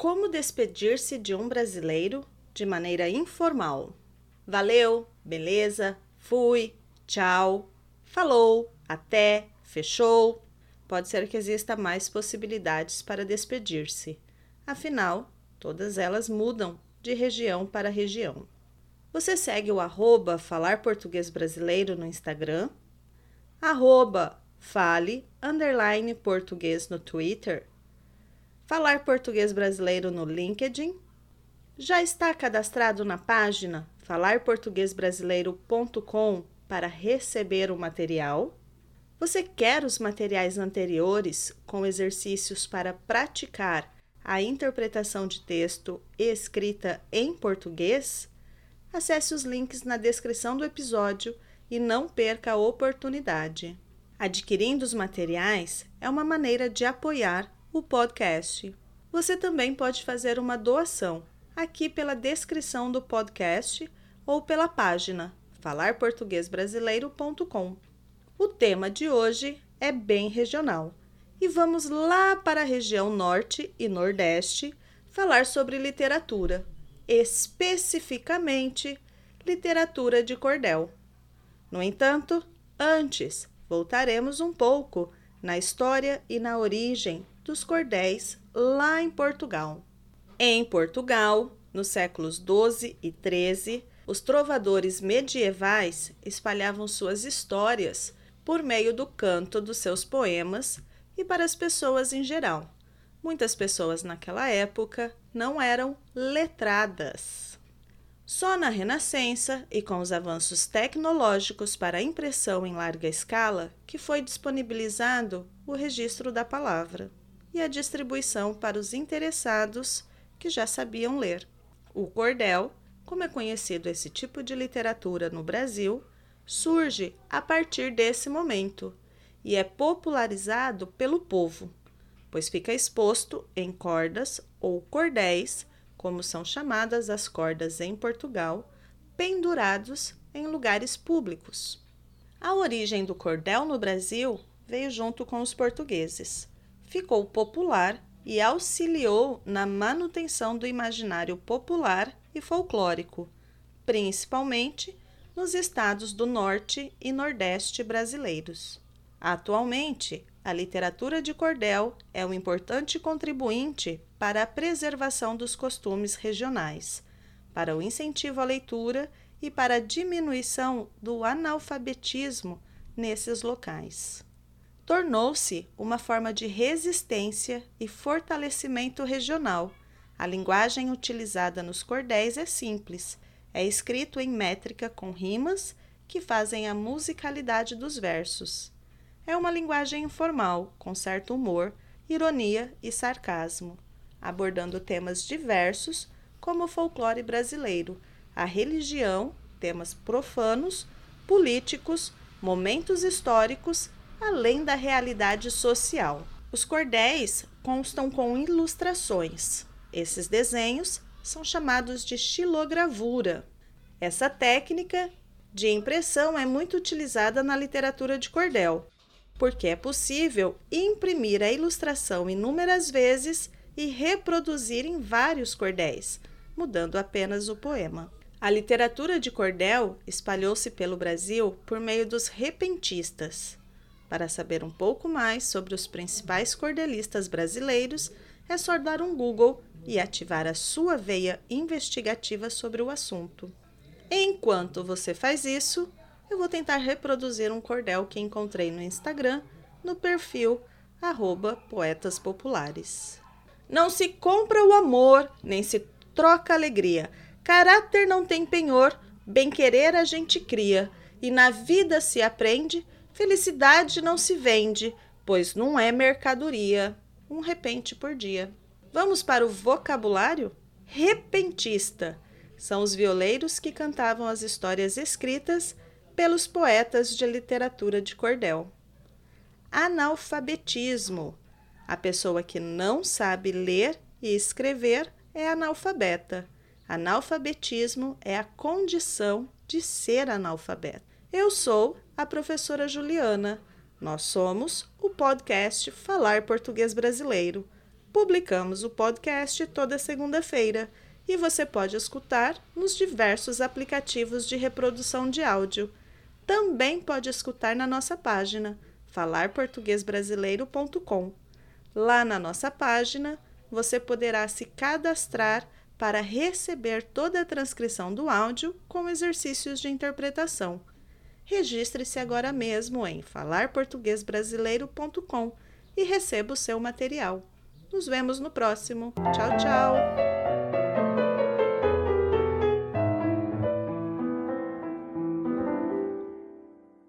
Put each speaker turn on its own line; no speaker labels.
Como despedir-se de um brasileiro de maneira informal? Valeu, beleza, fui, tchau, falou, até, fechou. Pode ser que exista mais possibilidades para despedir-se. Afinal, todas elas mudam de região para região. Você segue o arroba Falar Português Brasileiro no Instagram, arroba Fale underline português no Twitter, Falar Português Brasileiro no LinkedIn. Já está cadastrado na página falarportuguesbrasileiro.com para receber o material? Você quer os materiais anteriores com exercícios para praticar a interpretação de texto escrita em português? Acesse os links na descrição do episódio e não perca a oportunidade. Adquirindo os materiais é uma maneira de apoiar o podcast. Você também pode fazer uma doação aqui pela descrição do podcast ou pela página falarportuguesbrasileiro.com. O tema de hoje é bem regional e vamos lá para a região Norte e Nordeste falar sobre literatura, especificamente literatura de cordel. No entanto, antes voltaremos um pouco na história e na origem dos cordéis lá em Portugal. Em Portugal, nos séculos 12 e 13, os trovadores medievais espalhavam suas histórias por meio do canto dos seus poemas e para as pessoas em geral. Muitas pessoas naquela época não eram letradas. Só na Renascença e com os avanços tecnológicos para a impressão em larga escala que foi disponibilizado o registro da palavra e a distribuição para os interessados que já sabiam ler. O cordel, como é conhecido esse tipo de literatura no Brasil, surge a partir desse momento e é popularizado pelo povo, pois fica exposto em cordas ou cordéis como são chamadas as cordas em Portugal, pendurados em lugares públicos. A origem do cordel no Brasil veio junto com os portugueses. Ficou popular e auxiliou na manutenção do imaginário popular e folclórico, principalmente nos estados do Norte e Nordeste brasileiros. Atualmente, a literatura de cordel é um importante contribuinte para a preservação dos costumes regionais, para o incentivo à leitura e para a diminuição do analfabetismo nesses locais. Tornou-se uma forma de resistência e fortalecimento regional. A linguagem utilizada nos cordéis é simples, é escrito em métrica com rimas que fazem a musicalidade dos versos é uma linguagem informal, com certo humor, ironia e sarcasmo, abordando temas diversos como o folclore brasileiro, a religião, temas profanos, políticos, momentos históricos, além da realidade social. Os cordéis constam com ilustrações. Esses desenhos são chamados de xilogravura. Essa técnica de impressão é muito utilizada na literatura de cordel, porque é possível imprimir a ilustração inúmeras vezes e reproduzir em vários cordéis, mudando apenas o poema. A literatura de cordel espalhou-se pelo Brasil por meio dos repentistas. Para saber um pouco mais sobre os principais cordelistas brasileiros, é só dar um Google e ativar a sua veia investigativa sobre o assunto. Enquanto você faz isso, eu vou tentar reproduzir um cordel que encontrei no Instagram, no perfil arroba Poetas Populares. Não se compra o amor, nem se troca alegria. Caráter não tem penhor, bem-querer a gente cria. E na vida se aprende, felicidade não se vende, pois não é mercadoria. Um repente por dia. Vamos para o vocabulário? Repentista são os violeiros que cantavam as histórias escritas pelos poetas de literatura de cordel. Analfabetismo. A pessoa que não sabe ler e escrever é analfabeta. Analfabetismo é a condição de ser analfabeto. Eu sou a professora Juliana. Nós somos o podcast Falar Português Brasileiro. Publicamos o podcast toda segunda-feira e você pode escutar nos diversos aplicativos de reprodução de áudio. Também pode escutar na nossa página falarportuguesbrasileiro.com. Lá na nossa página, você poderá se cadastrar para receber toda a transcrição do áudio com exercícios de interpretação. Registre-se agora mesmo em falarportuguesbrasileiro.com e receba o seu material. Nos vemos no próximo. Tchau, tchau!